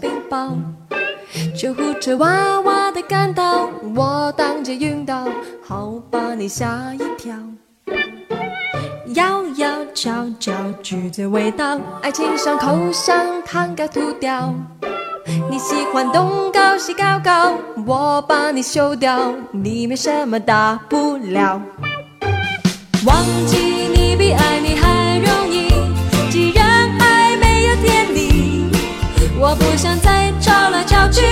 冰雹，救护车哇哇的赶到，我当街晕倒，好把你吓一跳。摇摇悄悄，橘子味道，爱情伤口像糖该吐掉。你喜欢东高西高高，我把你修掉，你没什么大不了。忘记你比爱你还我不想再吵来吵去，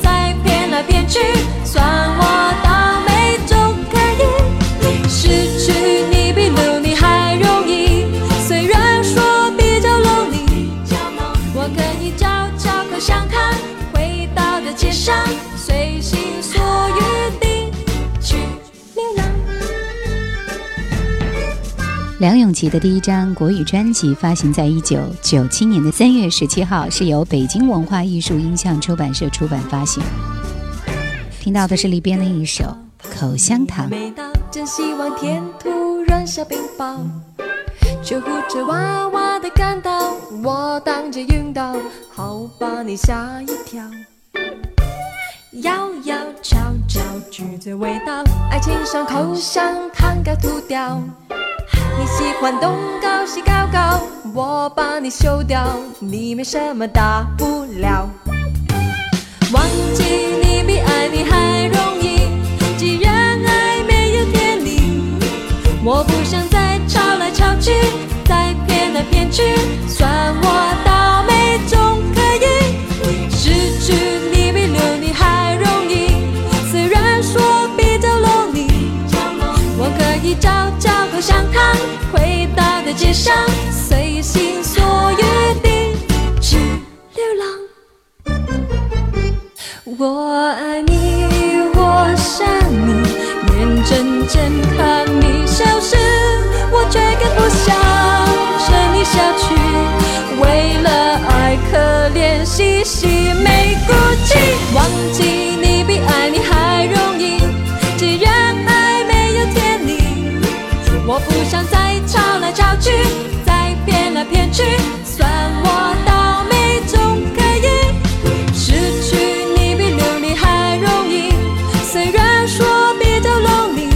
再骗来骗去，算我倒霉总可以。失去你比留你还容易，虽然说比较 lonely，我可以嚼嚼口香糖，回到的街上，随心所梁咏琪的第一张国语专辑发行在一九九七年的三月十七号，是由北京文化艺术音像出版社出版发行。听到的是里边的一首《口香糖》。真希望天突然下冰雹，救护车哇哇的赶到，我当街晕倒，好把你吓一跳。摇摇悄悄，橘子味道，爱情像口香糖该吐掉。你喜欢东高西高高，我把你修掉，你没什么大不了。忘记你比爱你还容易，既然爱没有天理，我不想再吵来吵去，再骗来骗去，算我倒霉总可以。失去你比留你还容易，虽然说比较 lonely，我可以找。香糖，伟大的街上，随心所欲地去流浪。我爱你，我想你，眼睁睁去，再骗来骗去，算我倒霉总可以。失去你比留你还容易，虽然说比较容易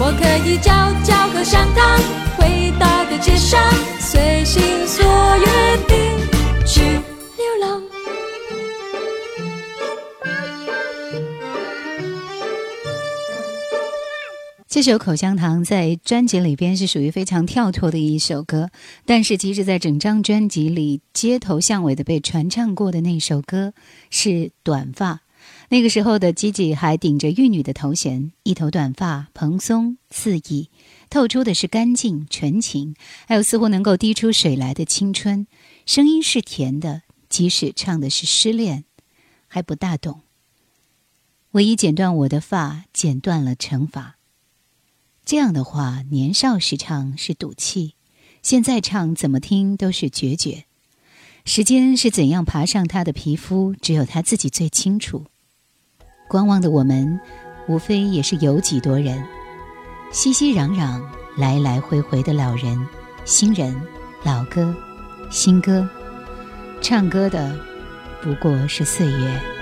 我可以嚼嚼口香糖，回到个街上，随心所欲这首《口香糖》在专辑里边是属于非常跳脱的一首歌，但是其实，在整张专辑里，街头巷尾的被传唱过的那首歌是《短发》。那个时候的 Gigi 还顶着玉女的头衔，一头短发蓬松肆意，透出的是干净纯情，还有似乎能够滴出水来的青春。声音是甜的，即使唱的是失恋，还不大懂。唯一剪断我的发，剪断了惩罚。这样的话，年少时唱是赌气，现在唱怎么听都是决绝。时间是怎样爬上他的皮肤，只有他自己最清楚。观望的我们，无非也是有几多人。熙熙攘攘，来来回回的老人、新人、老歌、新歌，唱歌的不过是岁月。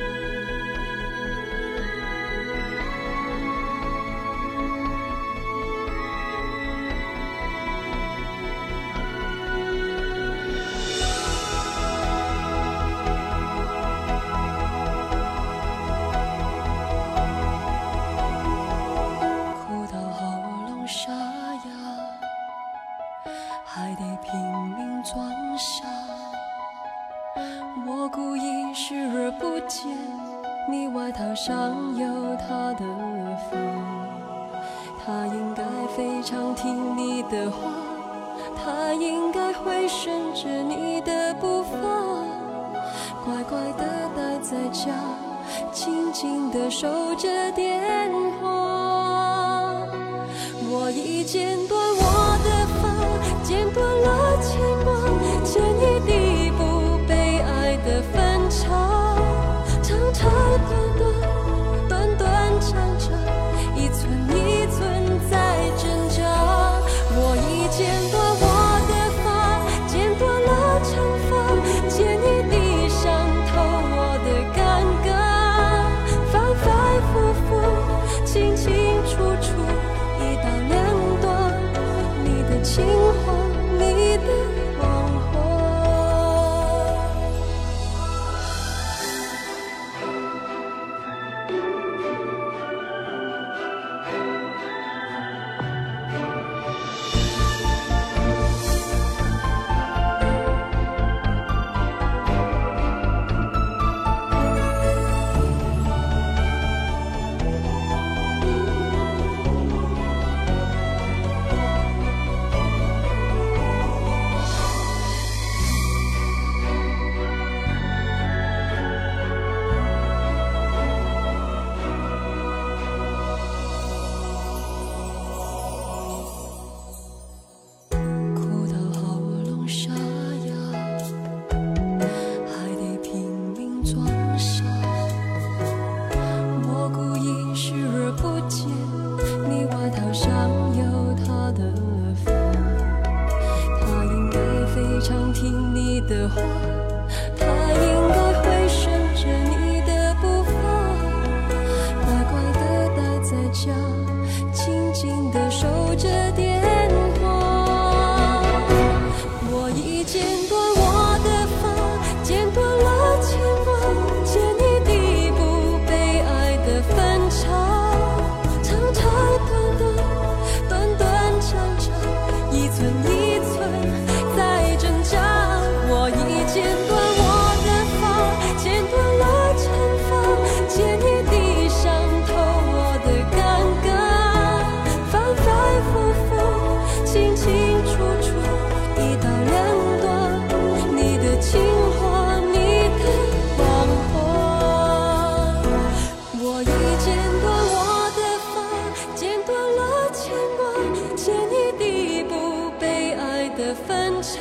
的分岔，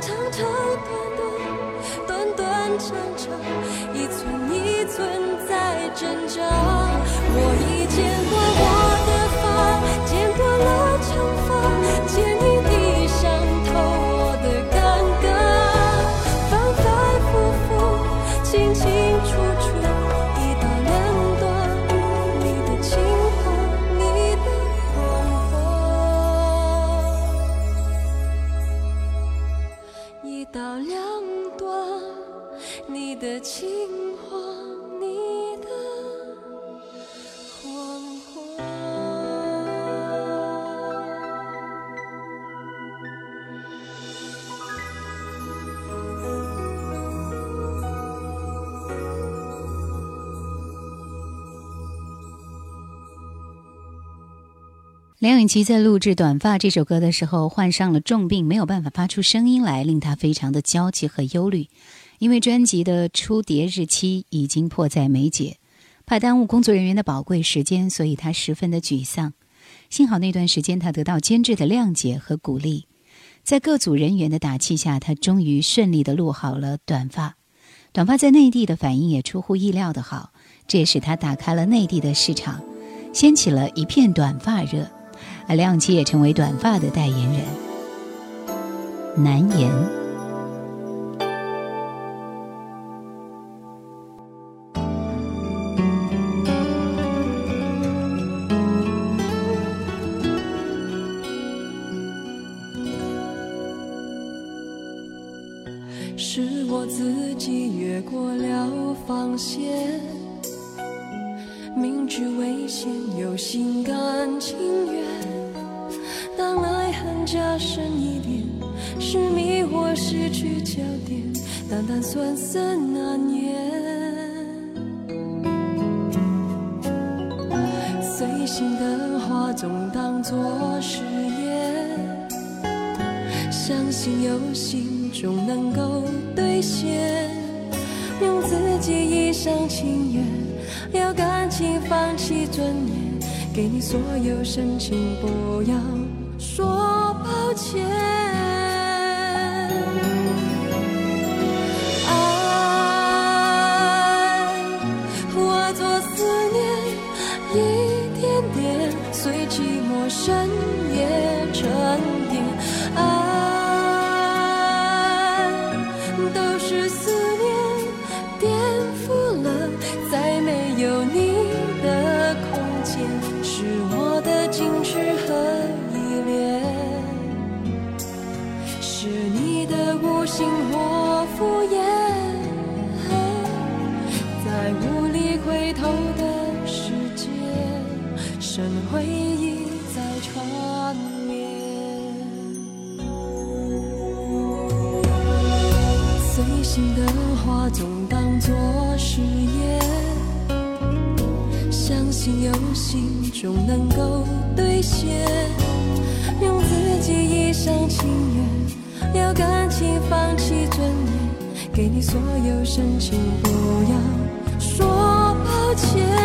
长长短短，短短长长，一寸一寸在挣扎。我已见过。我。梁咏琪在录制《短发》这首歌的时候，患上了重病，没有办法发出声音来，令她非常的焦急和忧虑。因为专辑的出碟日期已经迫在眉睫，怕耽误工作人员的宝贵时间，所以她十分的沮丧。幸好那段时间她得到监制的谅解和鼓励，在各组人员的打气下，她终于顺利的录好了《短发》。《短发》在内地的反应也出乎意料的好，这也使她打开了内地的市场。掀起了一片短发热，而亮琪也成为短发的代言人。难言。是我自己越过了防线，明知危险又心甘情。当爱恨加深一点，是迷惑失去焦点，淡淡酸涩难言，随心的话总当作誓言，相信有心终能够兑现，用自己一厢情愿，要感情放弃尊严，给你所有深情，不要说终能够兑现，用自己一厢情愿，了感情放弃尊严，给你所有深情，不要说抱歉。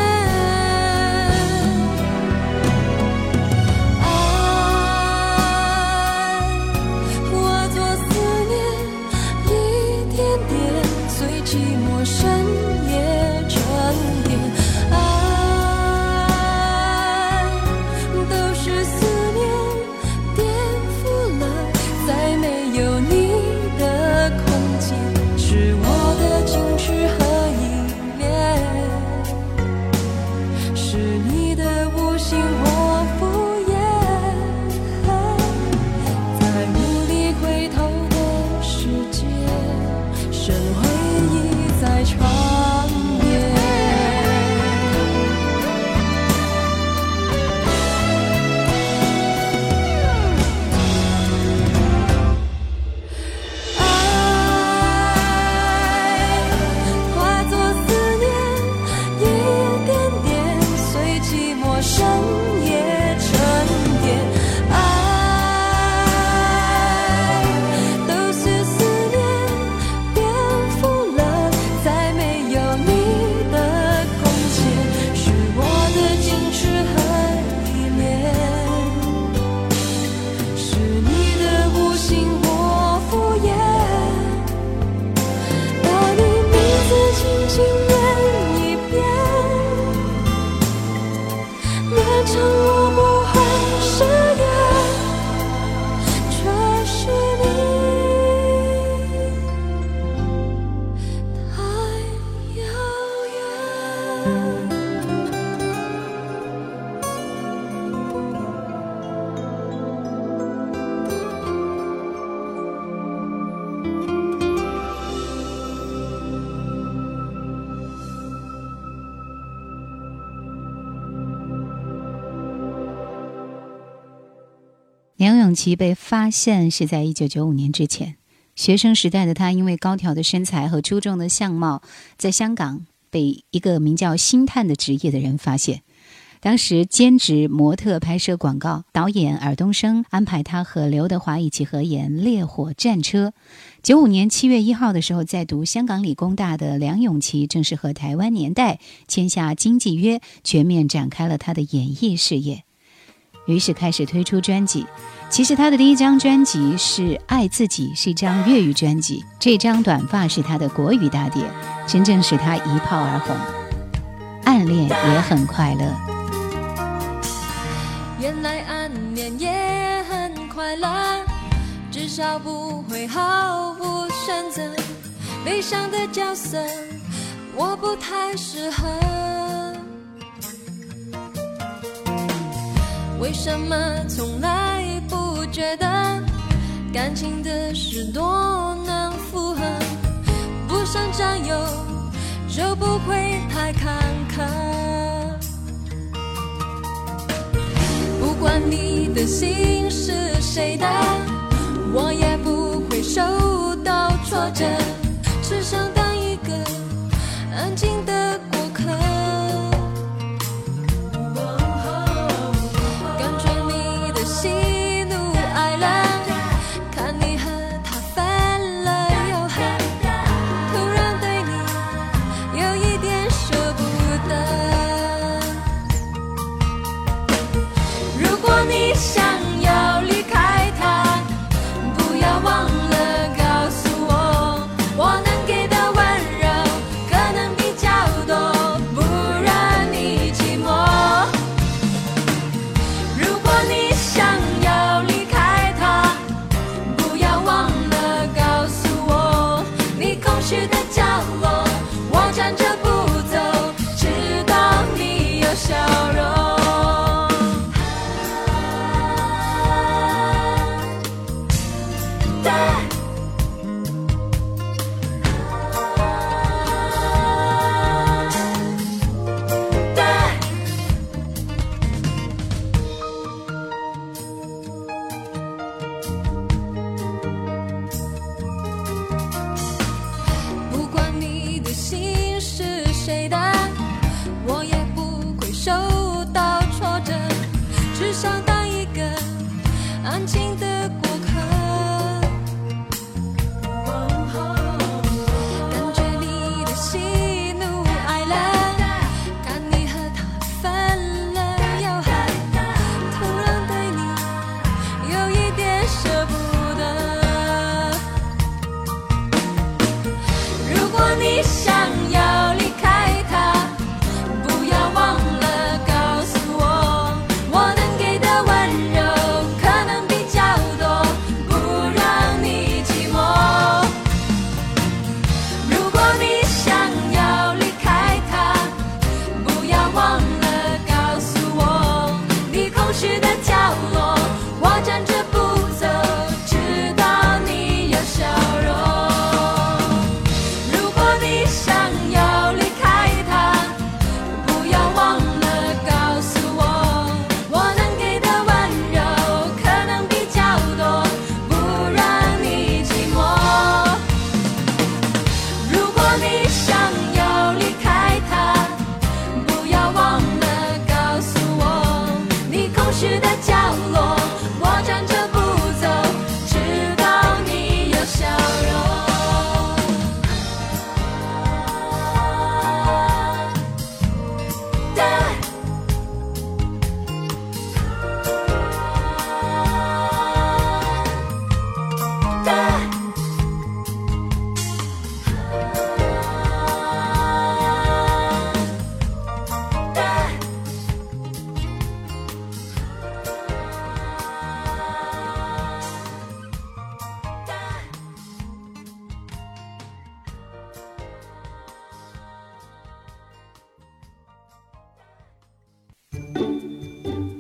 其被发现是在一九九五年之前。学生时代的他，因为高挑的身材和出众的相貌，在香港被一个名叫星探的职业的人发现。当时兼职模特拍摄广告，导演尔冬升安排他和刘德华一起合演《烈火战车》。九五年七月一号的时候，在读香港理工大的梁咏琪，正式和台湾年代签下经纪约，全面展开了他的演艺事业。于是开始推出专辑。其实他的第一张专辑是《爱自己》，是一张粤语专辑。这张《短发》是他的国语大碟，真正使他一炮而红。暗恋也很快乐。原来暗恋也很快乐，至少不会毫无选择。悲伤的角色，我不太适合。为什么从来觉得感情的事多难复合？不想占有，就不会太坎坷。不管你的心是谁的，我也不会受到挫折。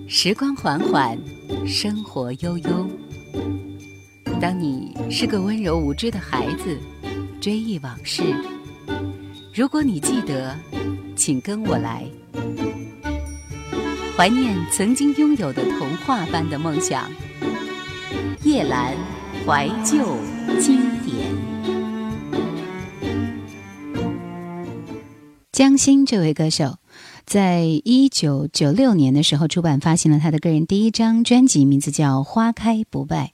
时光缓缓，生活悠悠。当你是个温柔无知的孩子，追忆往事。如果你记得，请跟我来，怀念曾经拥有的童话般的梦想。叶兰怀旧经典。江心这位歌手。在一九九六年的时候，出版发行了他的个人第一张专辑，名字叫《花开不败》。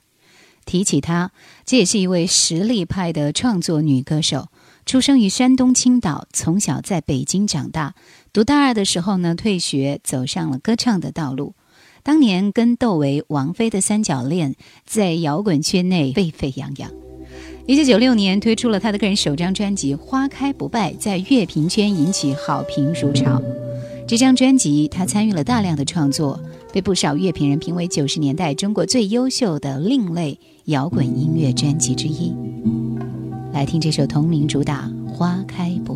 提起她，这也是一位实力派的创作女歌手。出生于山东青岛，从小在北京长大。读大二的时候呢，退学，走上了歌唱的道路。当年跟窦唯、王菲的三角恋在摇滚圈内沸沸扬扬。一九九六年推出了他的个人首张专辑《花开不败》，在乐评圈引起好评如潮。这张专辑，他参与了大量的创作，被不少乐评人评为九十年代中国最优秀的另类摇滚音乐专辑之一。来听这首同名主打《花开不》。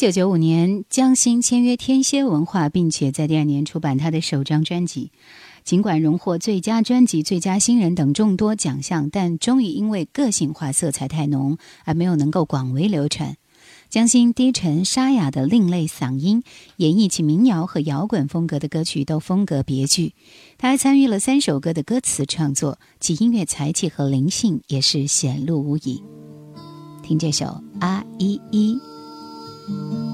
九九五年，江心签约天蝎文化，并且在第二年出版他的首张专辑。尽管荣获最佳专辑、最佳新人等众多奖项，但终于因为个性化色彩太浓而没有能够广为流传。江心低沉沙哑的另类嗓音，演绎起民谣和摇滚风格的歌曲都风格别具。他还参与了三首歌的歌词创作，其音乐才气和灵性也是显露无遗。听这首《啊依依》。过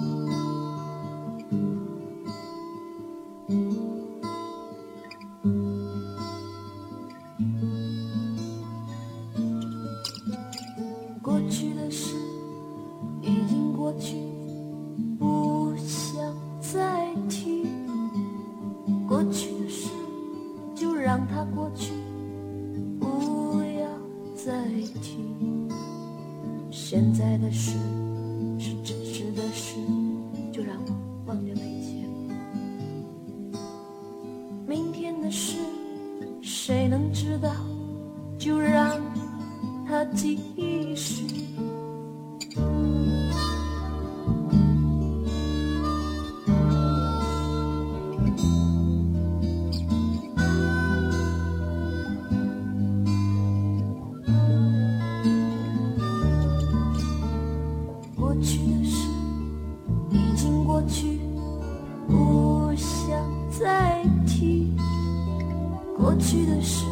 过去的事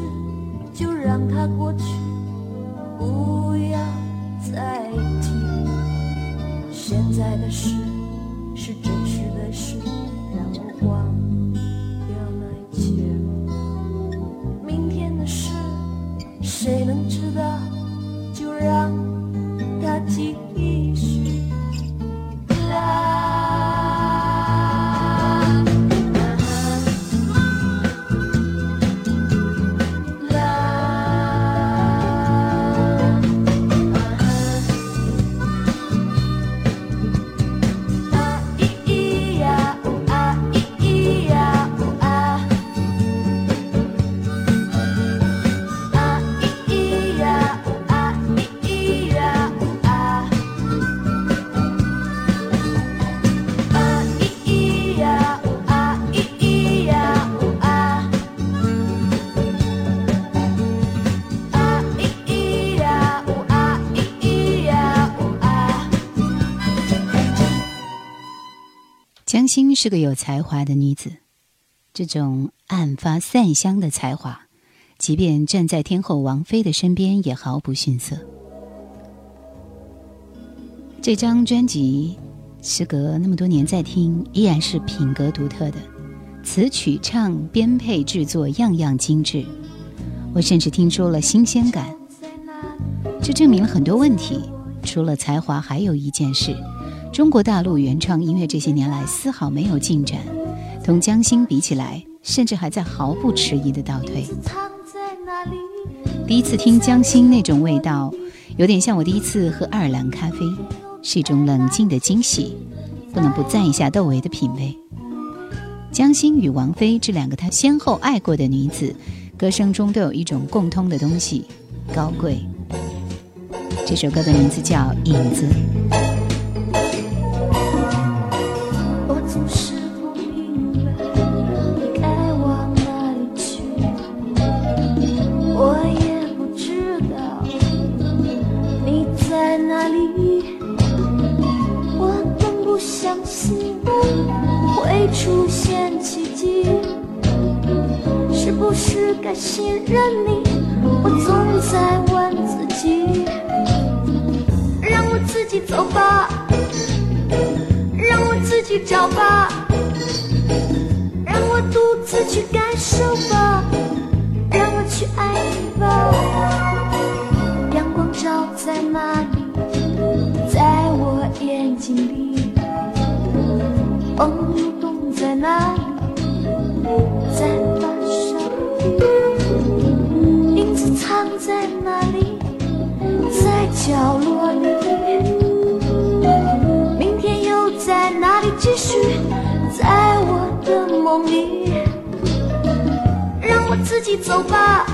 就让它过去不要再提。现在的事是真江心是个有才华的女子，这种暗发散香的才华，即便站在天后王菲的身边，也毫不逊色。这张专辑，时隔那么多年再听，依然是品格独特的，词曲唱编配制作样样精致。我甚至听出了新鲜感，这证明了很多问题。除了才华，还有一件事。中国大陆原创音乐这些年来丝毫没有进展，同江心比起来，甚至还在毫不迟疑的倒退。第一次听江心那种味道，有点像我第一次喝爱尔兰咖啡，是一种冷静的惊喜，不能不赞一下窦唯的品味。江心与王菲这两个他先后爱过的女子，歌声中都有一种共通的东西——高贵。这首歌的名字叫《影子》。不是该信任你，我总在问自己，让我自己走吧，让我自己找吧，让我独自去感受吧，让我去爱你吧。阳光照在哪里，在我眼睛里，风流动在哪，藏在哪里？在角落里。明天又在哪里继续？在我的梦里。让我自己走，吧。